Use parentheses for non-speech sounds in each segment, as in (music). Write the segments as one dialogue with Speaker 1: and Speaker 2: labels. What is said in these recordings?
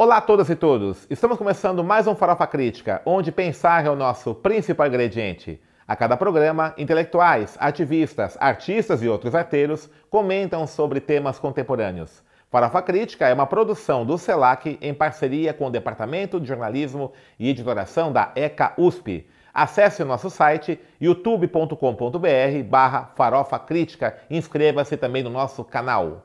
Speaker 1: Olá a todas e todos! Estamos começando mais um Farofa Crítica, onde pensar é o nosso principal ingrediente. A cada programa, intelectuais, ativistas, artistas e outros arteiros comentam sobre temas contemporâneos. Farofa Crítica é uma produção do CELAC em parceria com o Departamento de Jornalismo e Editoração da ECA USP. Acesse o nosso site youtube.com.br barra Farofa Crítica e inscreva-se também no nosso canal.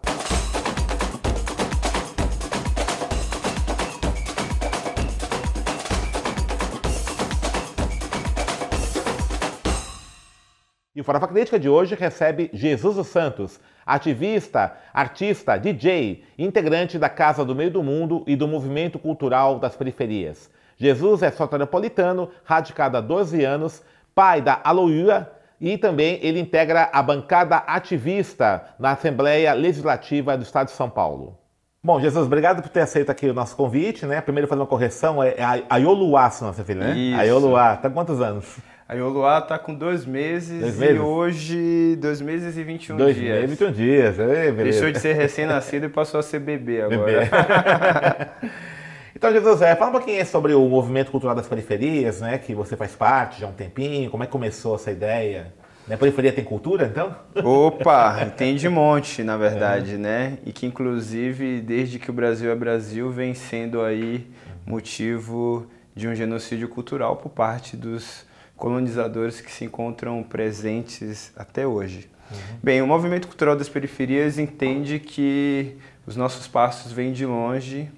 Speaker 1: E o Farofa Crítica de hoje recebe Jesus dos Santos, ativista, artista, DJ, integrante da Casa do Meio do Mundo e do Movimento Cultural das Periferias. Jesus é soteropolitano, radicado há 12 anos, pai da Aloia e também ele integra a bancada ativista na Assembleia Legislativa do Estado de São Paulo. Bom, Jesus, obrigado por ter aceito aqui o nosso convite, né? Primeiro fazer uma correção, é a Ioluá, nossa filha, né?
Speaker 2: Isso.
Speaker 1: Tá quantos anos?
Speaker 2: A Ioluá tá com dois meses,
Speaker 1: Dois meses?
Speaker 2: e hoje dois meses e 21
Speaker 1: Dois
Speaker 2: dias.
Speaker 1: meses, 21 dias. Ei, beleza.
Speaker 2: Deixou de ser recém-nascido e passou a ser bebê agora.
Speaker 1: Bebê. (laughs) então, Jesus, é, fala um pouquinho sobre o movimento cultural das periferias, né? Que você faz parte já há um tempinho. Como é que começou essa ideia? Né, periferia tem cultura, então?
Speaker 2: Opa, tem de (laughs) monte, na verdade, né? E que inclusive, desde que o Brasil é Brasil, vem sendo aí motivo de um genocídio cultural por parte dos colonizadores que se encontram presentes até hoje. Bem, o movimento cultural das periferias entende que os nossos passos vêm de longe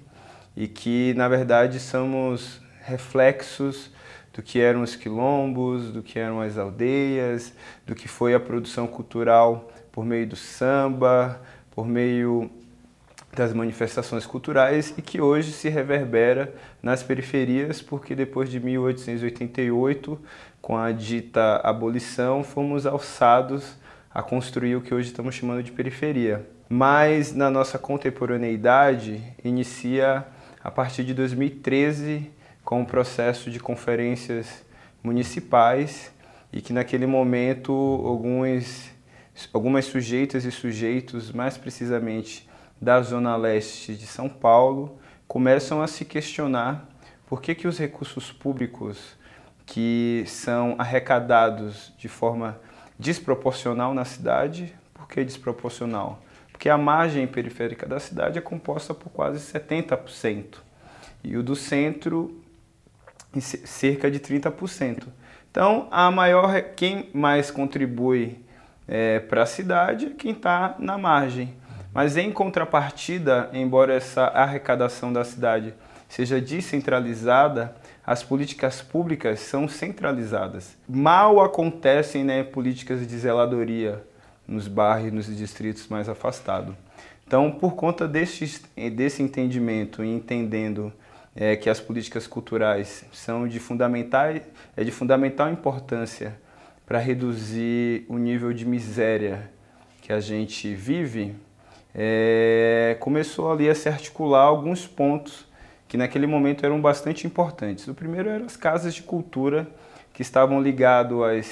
Speaker 2: e que, na verdade, somos reflexos do que eram os quilombos, do que eram as aldeias, do que foi a produção cultural por meio do samba, por meio das manifestações culturais e que hoje se reverbera nas periferias, porque depois de 1888, com a dita abolição, fomos alçados a construir o que hoje estamos chamando de periferia. Mas na nossa contemporaneidade inicia a partir de 2013 com o processo de conferências municipais e que naquele momento alguns, algumas sujeitas e sujeitos, mais precisamente da zona leste de São Paulo, começam a se questionar por que, que os recursos públicos que são arrecadados de forma desproporcional na cidade, por que desproporcional? Porque a margem periférica da cidade é composta por quase 70% e o do centro cerca de 30%. Então, a maior, quem mais contribui para a cidade é quem está na margem. Mas em contrapartida, embora essa arrecadação da cidade seja descentralizada, as políticas públicas são centralizadas. Mal acontecem né, políticas de zeladoria nos bairros, nos distritos mais afastados. Então, por conta desse, entendimento e entendendo é, que as políticas culturais são de fundamental, é de fundamental importância para reduzir o nível de miséria que a gente vive, é, começou ali a se articular alguns pontos que naquele momento eram bastante importantes. O primeiro eram as casas de cultura que estavam ligadas às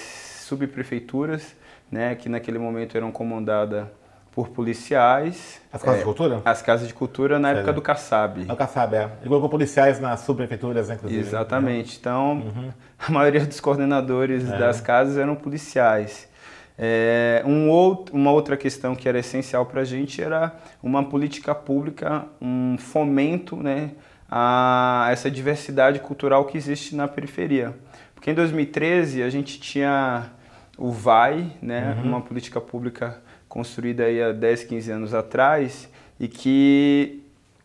Speaker 2: subprefeituras, né, que naquele momento eram comandadas por policiais.
Speaker 1: As casas
Speaker 2: É,
Speaker 1: de cultura?
Speaker 2: As casas de cultura na
Speaker 1: Sério?
Speaker 2: época do Kassab.
Speaker 1: É o Kassab, é. Ele colocou policiais nas subprefeituras, né, inclusive.
Speaker 2: Exatamente. Então,
Speaker 1: Uhum. (laughs)
Speaker 2: a maioria dos coordenadores
Speaker 1: É.
Speaker 2: das casas eram policiais. É, um outro, uma outra questão que era essencial para a gente era uma política pública, um fomento né, a essa diversidade cultural que existe na periferia. Porque em 2013 a gente tinha o VAI, né,
Speaker 1: Uhum.
Speaker 2: uma política pública construída aí há 10, 15 anos atrás, e que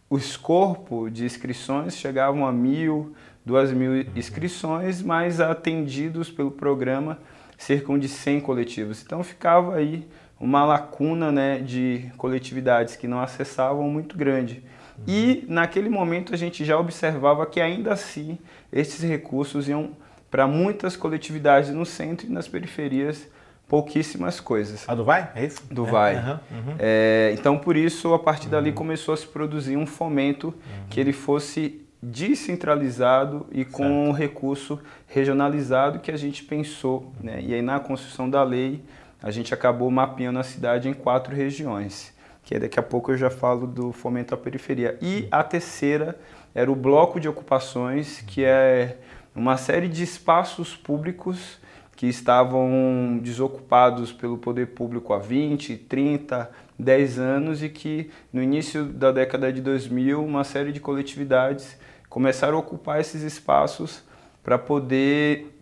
Speaker 2: os corpos de inscrições chegavam a mil, duas mil inscrições, mas atendidos pelo programa cerca de 100 coletivos. Então ficava aí uma lacuna né, de coletividades que não acessavam muito grande. E naquele momento a gente já observava que ainda assim esses recursos iam para muitas coletividades no centro e nas periferias pouquíssimas coisas
Speaker 1: A do Vai? É isso?
Speaker 2: do
Speaker 1: É,
Speaker 2: Vai.
Speaker 1: aham, uhum.
Speaker 2: É, então, por isso, a partir dali começou a se produzir um fomento que ele fosse descentralizado e com um recurso regionalizado que a gente pensou. Né? E aí, na construção da lei, a gente acabou mapeando a cidade em quatro regiões, que daqui a pouco eu já falo do fomento à periferia. E a terceira era o bloco de ocupações, que é uma série de espaços públicos que estavam desocupados pelo poder público há 20, 30, 10 anos e que no início da década de 2000 uma série de coletividades começaram a ocupar esses espaços para poder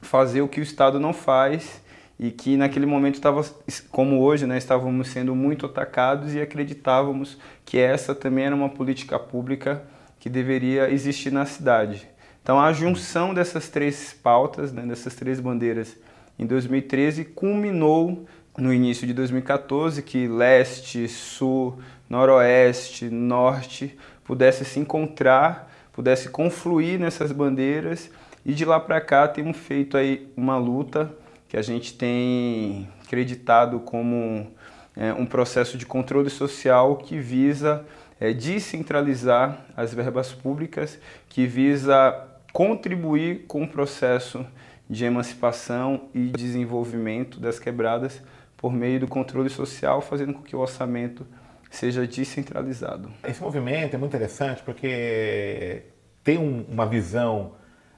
Speaker 2: fazer o que o Estado não faz e que naquele momento estava, como hoje, né, estávamos sendo muito atacados e acreditávamos que essa também era uma política pública que deveria existir na cidade. Então a junção dessas três pautas, né, dessas três bandeiras em 2013 culminou no início de 2014 que leste, sul, noroeste, norte pudesse se encontrar, pudesse confluir nessas bandeiras. E de lá para cá temos feito aí uma luta que a gente tem acreditado como é, um processo de controle social que visa é, descentralizar as verbas públicas, que visa contribuir com o processo de emancipação e desenvolvimento das quebradas por meio do controle social, fazendo com que o orçamento seja descentralizado.
Speaker 1: Esse movimento é muito interessante porque tem um, uma visão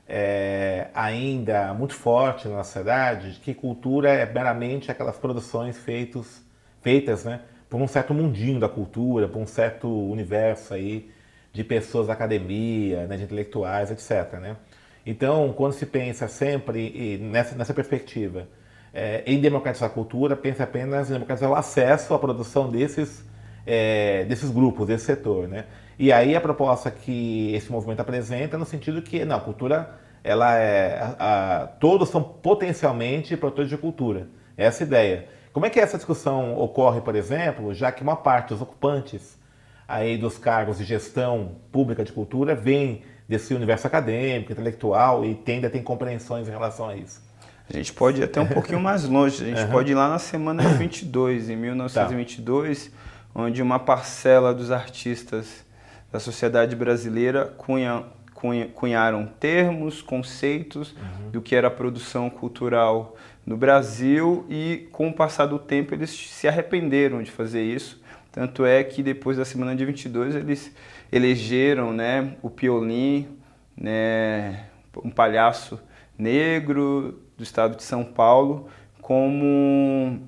Speaker 1: é, ainda muito forte na sociedade de que cultura é meramente aquelas produções feitos, feitas né, por um certo mundinho da cultura, por um certo universo aí de pessoas da academia, né, de intelectuais, etc. Né? Então, quando se pensa sempre nessa, nessa perspectiva é, em democratizar a cultura, pensa apenas em democratizar o acesso à produção desses, é, desses grupos, desse setor. Né? E aí a proposta que esse movimento apresenta no sentido que não, a cultura, ela é, a, a, todos são potencialmente produtores de cultura. Essa é ideia. Como é que essa discussão ocorre, por exemplo, já que uma parte dos ocupantes aí dos cargos de gestão pública de cultura vem desse universo acadêmico, intelectual e tende a ter compreensões em relação a isso.
Speaker 2: A gente pode ir até um pouquinho mais longe. A gente (laughs) uhum. pode ir lá na semana de 22, em 1922, tá. Onde uma parcela dos artistas da sociedade brasileira cunha, cunha, cunharam termos, conceitos uhum. do que era a produção cultural no Brasil e, com o passar do tempo, eles se arrependeram de fazer isso tanto é que depois da semana de 22 eles elegeram né, o Piolim, né, um palhaço negro do estado de São Paulo, como,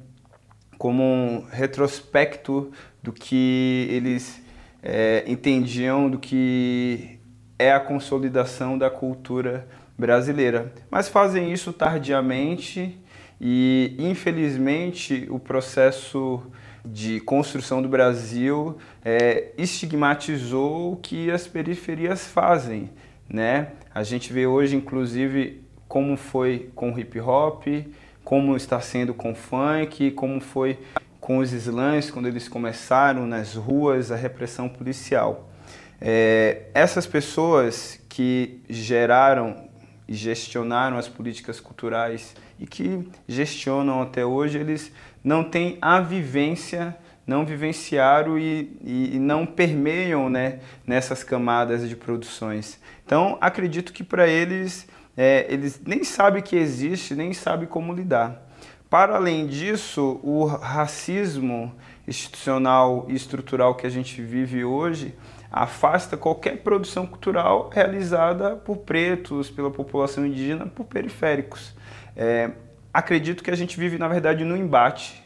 Speaker 2: como um retrospecto do que eles é, entendiam do que é a consolidação da cultura brasileira. Mas fazem isso tardiamente e, infelizmente, o processo de construção do Brasil é, estigmatizou o que as periferias fazem, né? A gente vê hoje, inclusive, como foi com o hip hop, como está sendo com o funk, como foi com os slams quando eles começaram nas ruas a repressão policial. É, essas pessoas que geraram e gestionaram as políticas culturais e que gestionam até hoje, eles não têm a vivência, não vivenciaram e, e, não permeiam né, nessas camadas de produções. Então, acredito que para eles, é, eles nem sabem que existe, nem sabem como lidar. Para além disso, o racismo institucional e estrutural que a gente vive hoje afasta qualquer produção cultural realizada por pretos, pela população indígena, por periféricos. É, acredito que a gente vive, na verdade, no embate,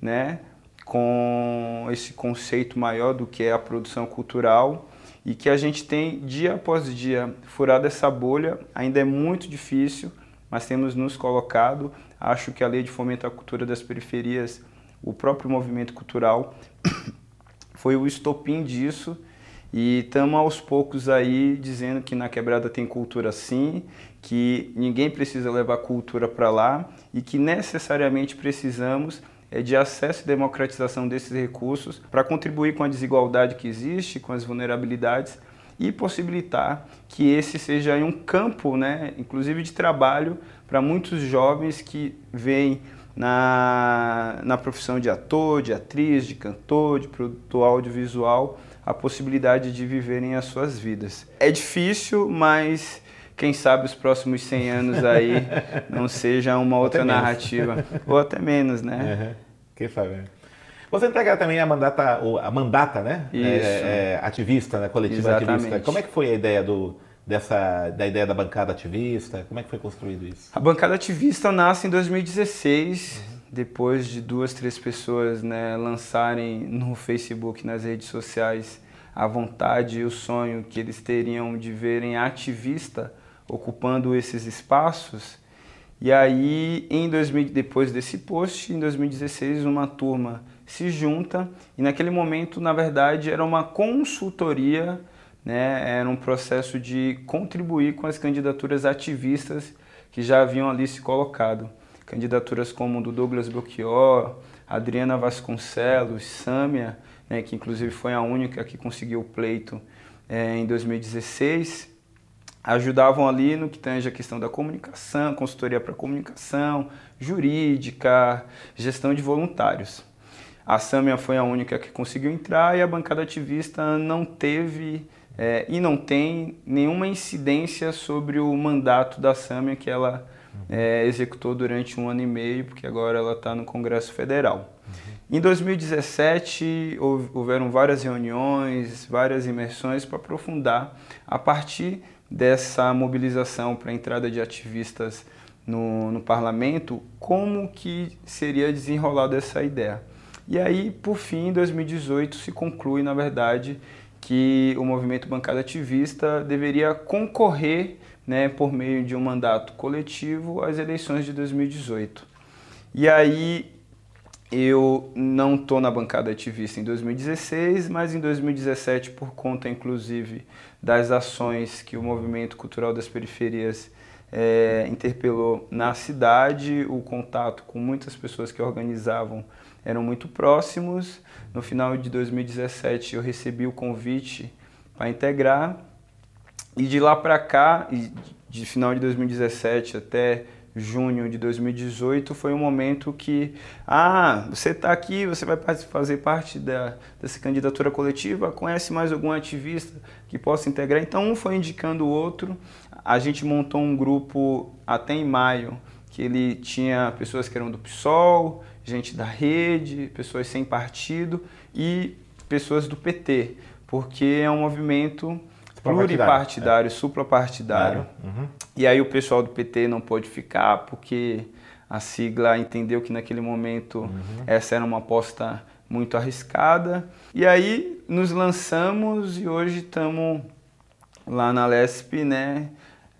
Speaker 2: né? Com esse conceito maior do que é a produção cultural e que a gente tem dia após dia furado essa bolha. Ainda é muito difícil, mas temos nos colocado. Acho que a lei de fomento à cultura das periferias, o próprio movimento cultural, (coughs) foi o estopim disso. E estamos aos poucos aí dizendo que na quebrada tem cultura sim, que ninguém precisa levar cultura para lá e que necessariamente precisamos é de acesso e democratização desses recursos para contribuir com a desigualdade que existe, com as vulnerabilidades e possibilitar que esse seja um campo, né, inclusive de trabalho para muitos jovens que vêm na, na profissão de ator, de atriz, de cantor, de produtor audiovisual, a possibilidade de viverem as suas vidas. É difícil, mas quem sabe os próximos 100 anos aí (laughs) não seja uma outra narrativa, ou até menos, né?
Speaker 1: Uhum. Quem sabe? Você entrega também a mandata, a mandata, né? É, é, ativista, né? coletiva
Speaker 2: Exatamente.
Speaker 1: ativista. Como é que foi a ideia do, dessa, da ideia da bancada ativista? Como é que foi construído isso?
Speaker 2: A bancada ativista nasce em 2016, uhum. depois de duas, três pessoas né, lançarem no Facebook, nas redes sociais, a vontade e o sonho que eles teriam de verem ativista ocupando esses espaços. E aí, em 2000, depois desse post, em 2016, uma turma se junta e naquele momento, na verdade, era uma consultoria, né? era um processo de contribuir com as candidaturas ativistas que já haviam ali se colocado. Candidaturas como do Douglas Belchior, Adriana Vasconcelos, Sâmia, né, que inclusive foi a única que conseguiu o pleito é, em 2016, ajudavam ali no que tange a questão da comunicação, consultoria para comunicação, jurídica, gestão de voluntários. A Sâmia foi a única que conseguiu entrar e a bancada ativista não teve é, e não tem nenhuma incidência sobre o mandato da Sâmia que ela é, executou durante um ano e meio, porque agora ela está no Congresso Federal. Em 2017, houveram várias reuniões, várias imersões para aprofundar a partir dessa mobilização para a entrada de ativistas no, no parlamento, como que seria desenrolada essa ideia. E aí, por fim, em 2018, se conclui, na verdade, que o movimento bancada ativista deveria concorrer, né, por meio de um mandato coletivo, às eleições de 2018. E aí eu não estou na bancada ativista em 2016, mas em 2017, por conta inclusive das ações que o Movimento Cultural das Periferias é, interpelou na cidade, o contato com muitas pessoas que organizavam eram muito próximos. No final de 2017, eu recebi o convite para integrar, e de lá para cá, de final de 2017 até junho de 2018 foi um momento que, ah, você está aqui, você vai fazer parte da, dessa candidatura coletiva, conhece mais algum ativista que possa integrar? Então um foi indicando o outro, a gente montou um grupo até em maio, que ele tinha pessoas que eram do PSOL, gente da rede, pessoas sem partido e pessoas do PT, porque é um movimento pluripartidário, é. suprapartidário. Uhum. E aí o pessoal do PT não pôde ficar porque a sigla entendeu que naquele momento uhum. essa era uma aposta muito arriscada. E aí nos lançamos e hoje estamos lá na LESP, né,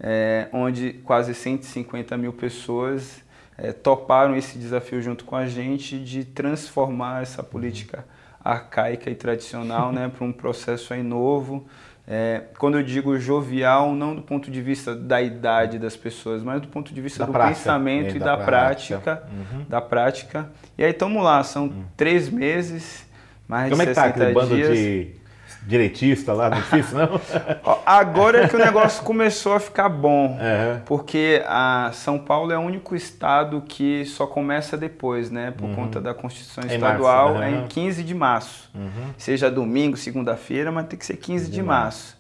Speaker 2: é, onde quase 150 mil pessoas é, toparam esse desafio junto com a gente de transformar essa política arcaica e tradicional né, para um processo aí novo, é, quando eu digo jovial, não do ponto de vista da idade das pessoas, mas do ponto de vista da do prática, pensamento e da, da prática, prática uhum. da prática. E aí estamos lá, são uhum. três meses, mais
Speaker 1: Como
Speaker 2: de 60
Speaker 1: é que tá
Speaker 2: dias.
Speaker 1: bando de direitista lá, não difícil, não? (laughs)
Speaker 2: Agora é que o negócio começou a ficar bom, uhum. porque a São Paulo é o único estado que só começa depois, né? Por uhum. conta da Constituição Estadual, é em 15 de março. Uhum. Seja domingo, segunda-feira, mas tem que ser 15 de, de março.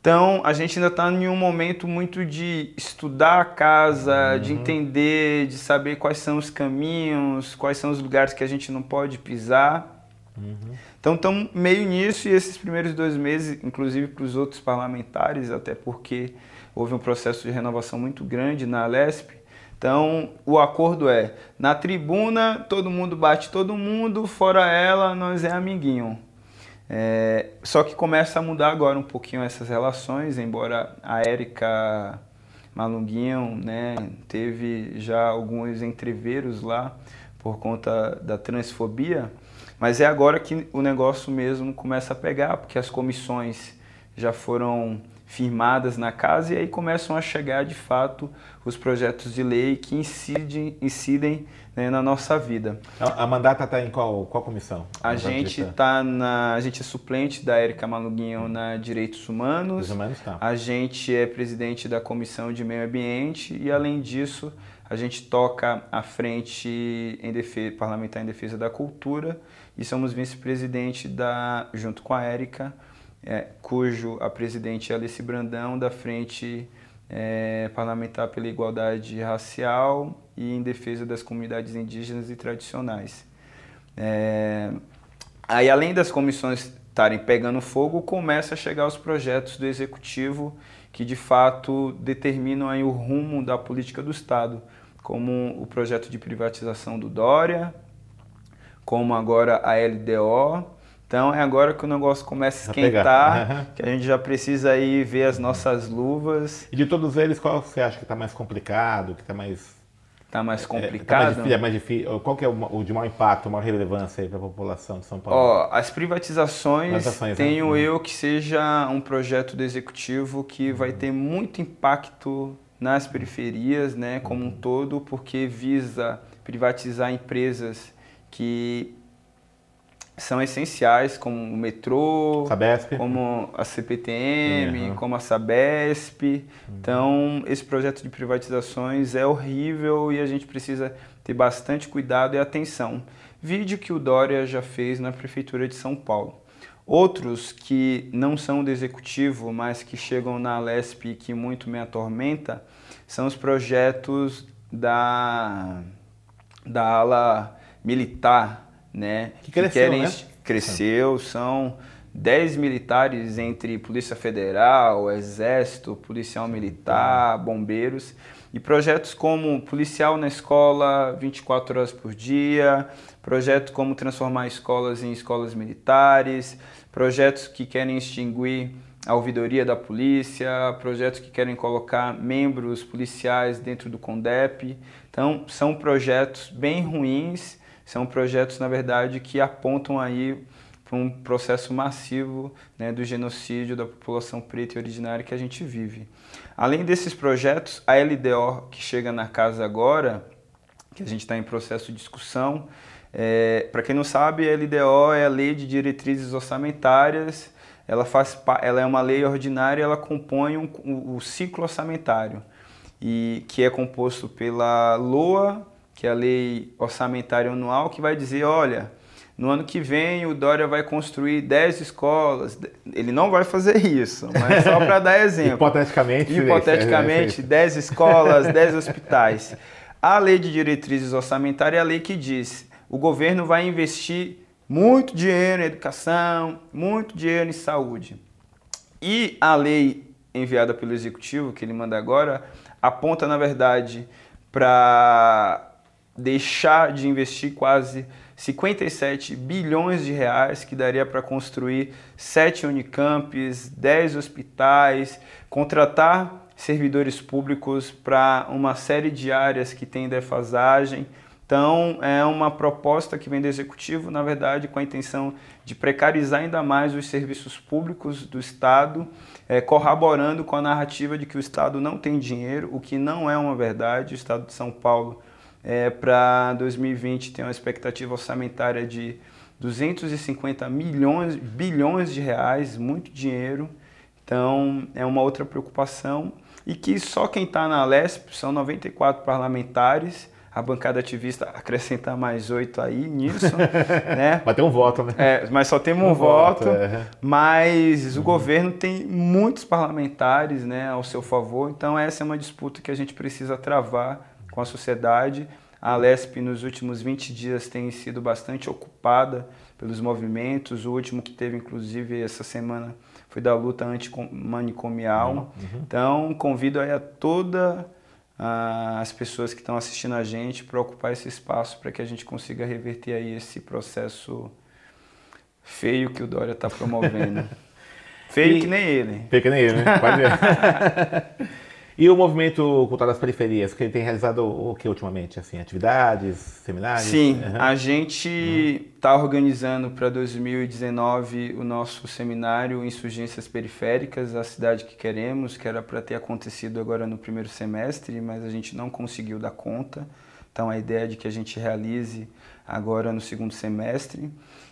Speaker 2: Então, a gente ainda está em um momento muito de estudar a casa, de entender, de saber quais são os caminhos, quais são os lugares que a gente não pode pisar. Uhum. Então estamos meio nisso e esses primeiros dois meses, inclusive para os outros parlamentares, até porque houve um processo de renovação muito grande na Lesp. Então o acordo é, na tribuna todo mundo bate todo mundo, fora ela nós é amiguinho. É, só que começa a mudar agora um pouquinho essas relações, embora a Érica Malunguinho né, teve já alguns entreveros lá por conta da transfobia, mas é agora que o negócio mesmo começa a pegar, porque as comissões já foram firmadas na casa e aí começam a chegar de fato os projetos de lei que incidem, incidem né, na nossa vida.
Speaker 1: A, a mandata está em qual, qual comissão?
Speaker 2: A, gente tá na a gente é suplente da Érica Maluguinho na Direitos Humanos.
Speaker 1: Humanos tá.
Speaker 2: A gente é presidente da Comissão de Meio Ambiente e além disso a gente toca a frente em defesa, parlamentar em defesa da cultura e somos vice-presidente da, junto com a Érica, é, cujo a presidente é Alice Brandão, da Frente é, Parlamentar pela Igualdade Racial e em defesa das comunidades indígenas e tradicionais. É... Aí, além das comissões estarem pegando fogo, começa a chegar os projetos do executivo que de fato determinam aí o rumo da política do Estado, como o projeto de privatização do Dória, como agora a LDO. Então é agora que o negócio começa a esquentar, que a gente já precisa aí ver as nossas luvas.
Speaker 1: E de todos eles, qual você acha que está mais complicado, que está mais
Speaker 2: Está mais complicado. É, tá mais
Speaker 1: é mais difícil. Qual que é o, o de maior impacto, maior relevância para a população de São Paulo?
Speaker 2: Ó, as privatizações, privatizações né? tenho né? eu que seja um projeto do executivo que vai ter muito impacto nas periferias, né, como um todo, porque visa privatizar empresas que são essenciais, como o metrô,
Speaker 1: Sabesp.
Speaker 2: como a CPTM, uhum. como a Sabesp. Uhum. Então, esse projeto de privatizações é horrível e a gente precisa ter bastante cuidado e atenção. Vídeo que o Dória já fez na Prefeitura de São Paulo. Outros que não são do executivo, mas que chegam na Lesp e que muito me atormenta, são os projetos da, da ala militar né?
Speaker 1: Que, cresceu, que querem, né?
Speaker 2: Cresceu, são 10 militares entre Polícia Federal, Exército, Policial Militar, Bombeiros. E projetos como Policial na Escola 24 horas por dia, projetos como transformar escolas em escolas militares, projetos que querem extinguir a ouvidoria da polícia, projetos que querem colocar membros policiais dentro do CONDEP. Então, são projetos bem ruins são projetos, na verdade, que apontam aí para um processo massivo né, do genocídio da população preta e originária que a gente vive. Além desses projetos, a LDO que chega na casa agora, que a gente está em processo de discussão, é, para quem não sabe, a LDO é a Lei de Diretrizes Orçamentárias, ela, faz, ela é uma lei ordinária, ela compõe um, o, o ciclo orçamentário, e que é composto pela LOA, que é a lei orçamentária anual, que vai dizer, olha, no ano que vem o Dória vai construir 10 escolas. Ele não vai fazer isso, mas só para dar (laughs) exemplo.
Speaker 1: Hipoteticamente.
Speaker 2: Hipoteticamente, 10 escolas, (laughs) 10 hospitais. A lei de diretrizes orçamentárias é a lei que diz o governo vai investir muito dinheiro em educação, muito dinheiro em saúde. E a lei enviada pelo executivo, que ele manda agora, aponta, na verdade, para deixar de investir quase 57 bilhões de reais, que daria para construir sete unicamps, 10 hospitais, contratar servidores públicos para uma série de áreas que tem defasagem. Então, é uma proposta que vem do executivo, na verdade, com a intenção de precarizar ainda mais os serviços públicos do Estado, é, corroborando com a narrativa de que o Estado não tem dinheiro, o que não é uma verdade. O Estado de São Paulo é, para 2020 tem uma expectativa orçamentária de 250 milhões, bilhões de reais, muito dinheiro. Então é uma outra preocupação. E que só quem está na LESP são 94 parlamentares. A bancada ativista acrescentar mais oito aí nisso, (laughs) né?
Speaker 1: Mas tem um voto, né?
Speaker 2: É, mas só temos um, um voto. voto é. Mas o uhum. governo tem muitos parlamentares, né, ao seu favor. Então essa é uma disputa que a gente precisa travar com a sociedade. A Lesp nos últimos 20 dias tem sido bastante ocupada pelos movimentos. O último que teve, inclusive, essa semana foi da luta antimanicomial. Uhum. Então, convido aí a todas as pessoas que estão assistindo a gente para ocupar esse espaço para que a gente consiga reverter aí esse processo feio que o Dória está promovendo. (laughs) feio e... que nem ele.
Speaker 1: Feio que nem ele, né? Pode ver. (laughs) E o movimento cultural das periferias, que ele tem realizado o que ultimamente? Assim, atividades, seminários?
Speaker 2: Sim, uhum. a gente está uhum. organizando para 2019 o nosso seminário Insurgências Periféricas, a cidade que queremos, que era para ter acontecido agora no primeiro semestre, mas a gente não conseguiu dar conta. Então a ideia é de que a gente realize agora no segundo semestre.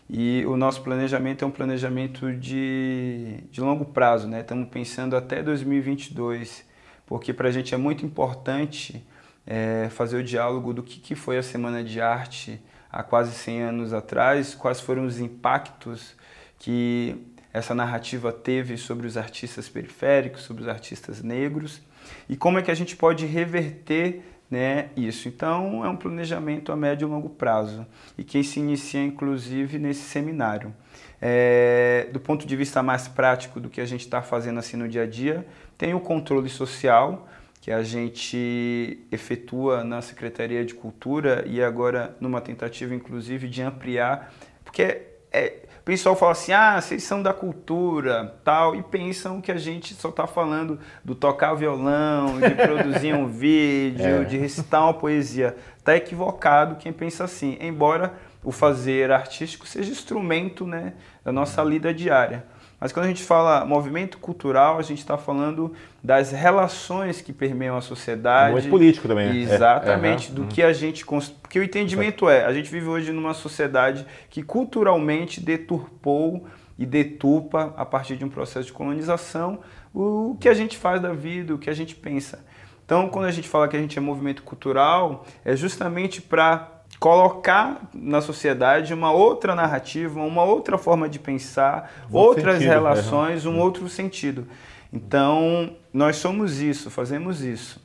Speaker 2: E o nosso planejamento é um planejamento de, de longo prazo, né? Estamos pensando até 2022 porque para a gente é muito importante é, fazer o diálogo do que, que foi a Semana de Arte há quase 100 anos atrás, quais foram os impactos que essa narrativa teve sobre os artistas periféricos, sobre os artistas negros, e como é que a gente pode reverter né, isso. Então, é um planejamento a médio e longo prazo e que se inicia, inclusive, nesse seminário. É, do ponto de vista mais prático do que a gente está fazendo assim no dia a dia, tem o controle social, que a gente efetua na Secretaria de Cultura e agora numa tentativa, inclusive, de ampliar, porque é, o pessoal fala assim, ah, vocês são da cultura, tal, e pensam que a gente só está falando do tocar violão, de produzir um (laughs) vídeo, é. de recitar uma poesia. Está equivocado quem pensa assim, embora o fazer artístico seja instrumento né, da nossa lida diária. Mas quando a gente fala movimento cultural, a gente está falando das relações que permeiam a sociedade.
Speaker 1: Muito político também. Né?
Speaker 2: Exatamente, é, é, do que a gente. Porque o entendimento é: a gente vive hoje numa sociedade que culturalmente deturpou e detupa, a partir de um processo de colonização, o que a gente faz da vida, o que a gente pensa. Então, quando a gente fala que a gente é movimento cultural, é justamente para colocar na sociedade uma outra narrativa, uma outra forma de pensar, um outras sentido, relações, né? um outro sentido. Então, nós somos isso, fazemos isso.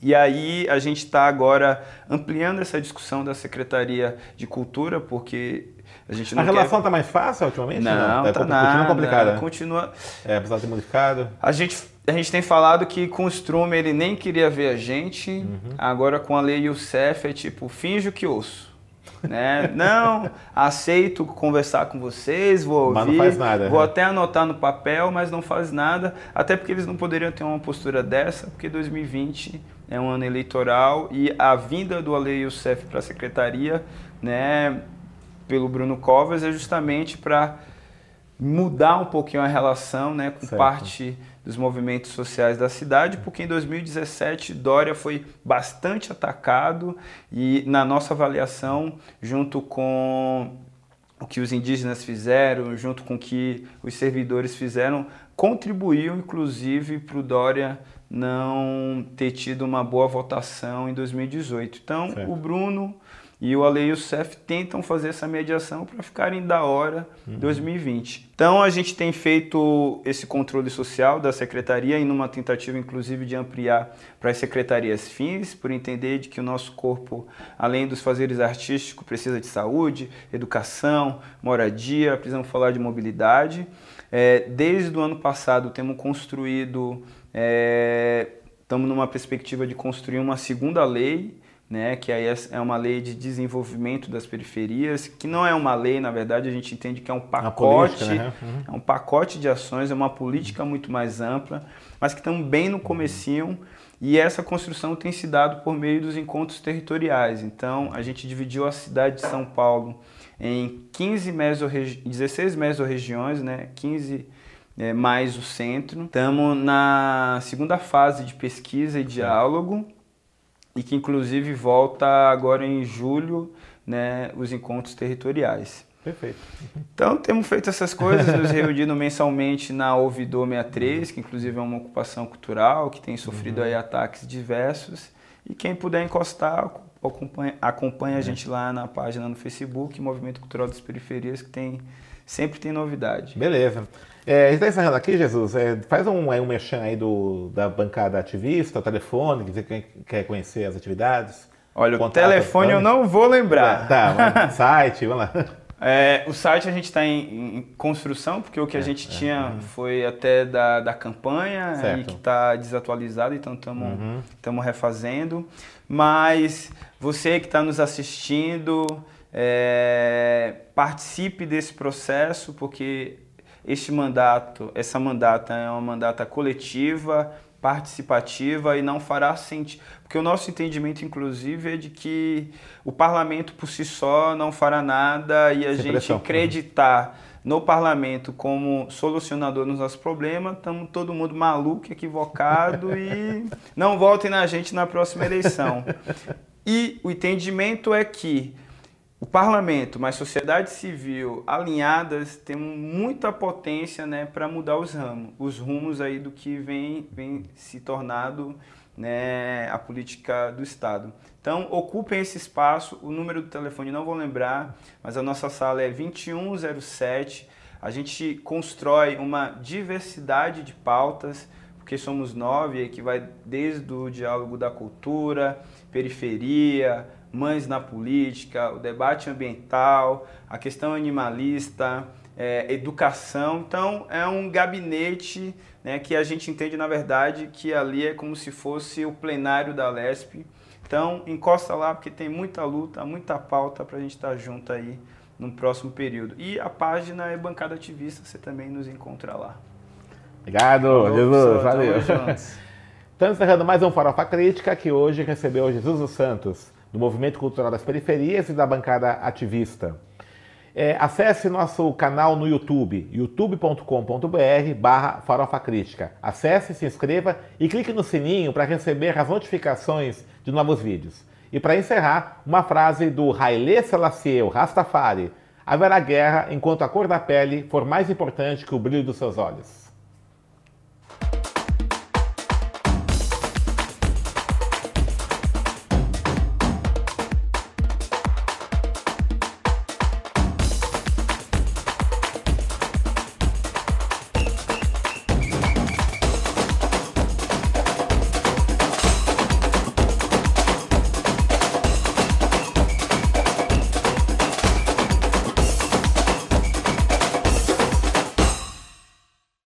Speaker 2: E aí a gente está agora ampliando essa discussão da Secretaria de Cultura, porque a gente não
Speaker 1: A relação está mais fácil ultimamente?
Speaker 2: Não, não? Tá, tá nada,
Speaker 1: continua complicada. Né?
Speaker 2: Continua.
Speaker 1: É, apesar de ter modificado.
Speaker 2: A gente a gente tem falado que com o Strum ele nem queria ver a gente, uhum. agora com a lei Youssef é tipo, finjo que ouço. Né? (laughs) Não, aceito conversar com vocês, vou ouvir, mas não faz nada, vou né? até anotar no papel, mas não faz nada, até porque eles não poderiam ter uma postura dessa, porque 2020 é um ano eleitoral e a vinda do Ale Youssef para a secretaria, né, pelo Bruno Covas, é justamente para mudar um pouquinho a relação né, com certo. parte dos movimentos sociais da cidade, porque em 2017 Dória foi bastante atacado e, na nossa avaliação, junto com o que os indígenas fizeram, junto com o que os servidores fizeram, contribuiu inclusive para o Dória não ter tido uma boa votação em 2018. Então, certo. o Bruno e o Ale e o CEF tentam fazer essa mediação para ficarem da hora uhum. 2020. Então a gente tem feito esse controle social da secretaria e numa tentativa inclusive de ampliar para as secretarias fins, por entender de que o nosso corpo, além dos fazeres artísticos, precisa de saúde, educação, moradia, precisamos falar de mobilidade. É, desde o ano passado temos construído, é, estamos numa perspectiva de construir uma segunda lei né, que aí é, é uma lei de desenvolvimento das periferias, que não é uma lei, na verdade, a gente entende que é um pacote, política, né? uhum. é um pacote de ações, é uma política muito mais ampla, mas que estão bem no comecinho e essa construção tem se dado por meio dos encontros territoriais. Então, a gente dividiu a cidade de São Paulo em 15 meso 16 mesorregiões, né, 15 é, mais o centro. Estamos na segunda fase de pesquisa e diálogo e que inclusive volta agora em julho, né, os encontros territoriais.
Speaker 1: Perfeito.
Speaker 2: Então temos feito essas coisas, nos reunindo (laughs) mensalmente na Ouvidor 63, que inclusive é uma ocupação cultural, que tem sofrido uhum. aí ataques diversos. E quem puder encostar, acompanha, acompanha a uhum. gente lá na página no Facebook, Movimento Cultural das Periferias, que tem sempre tem novidade.
Speaker 1: Beleza. É, a gente está encerrando aqui, Jesus. É, faz um, é, um mexão aí do, da bancada ativista, o telefone, que você quer conhecer as atividades.
Speaker 2: Olha, o telefone eu não vou lembrar.
Speaker 1: Tá, (laughs) site, vamos lá.
Speaker 2: É, o site a gente está em, em, construção, porque o que a é, gente é, tinha uhum. foi até da, da campanha certo. e que está desatualizado, então estamos uhum. refazendo. Mas você que está nos assistindo, é, participe desse processo, porque este mandato, essa mandata é uma mandata coletiva, participativa e não fará sentido. Porque o nosso entendimento, inclusive, é de que o parlamento por si só não fará nada e a Sem gente pressão. acreditar no parlamento como solucionador dos nossos problemas, estamos todo mundo maluco, equivocado e (laughs) não votem na gente na próxima eleição. E o entendimento é que o parlamento, mas sociedade civil alinhadas têm muita potência né, para mudar os ramos, os rumos aí do que vem, vem se tornado né, a política do Estado. Então, ocupem esse espaço. O número do telefone não vou lembrar, mas a nossa sala é 2107. A gente constrói uma diversidade de pautas porque somos nove, que vai desde o diálogo da cultura, periferia, mães na política, o debate ambiental, a questão animalista, é, educação. Então, é um gabinete né, que a gente entende, na verdade, que ali é como se fosse o plenário da LESP. Então, encosta lá, porque tem muita luta, muita pauta para a gente estar tá junto aí no próximo período. E a página é Bancada Ativista, você também nos encontra lá.
Speaker 1: Obrigado, Jesus. Valeu. Estamos encerrando mais um Farofa Crítica, que hoje recebeu Jesus dos Santos, do Movimento Cultural das Periferias e da Bancada Ativista. É, acesse nosso canal no YouTube, youtube.com.br barra Farofa Crítica. Acesse, se inscreva e clique no sininho para receber as notificações de novos vídeos. E para encerrar, uma frase do Haile Selassie, Rastafari. Haverá guerra enquanto a cor da pele for mais importante que o brilho dos seus olhos.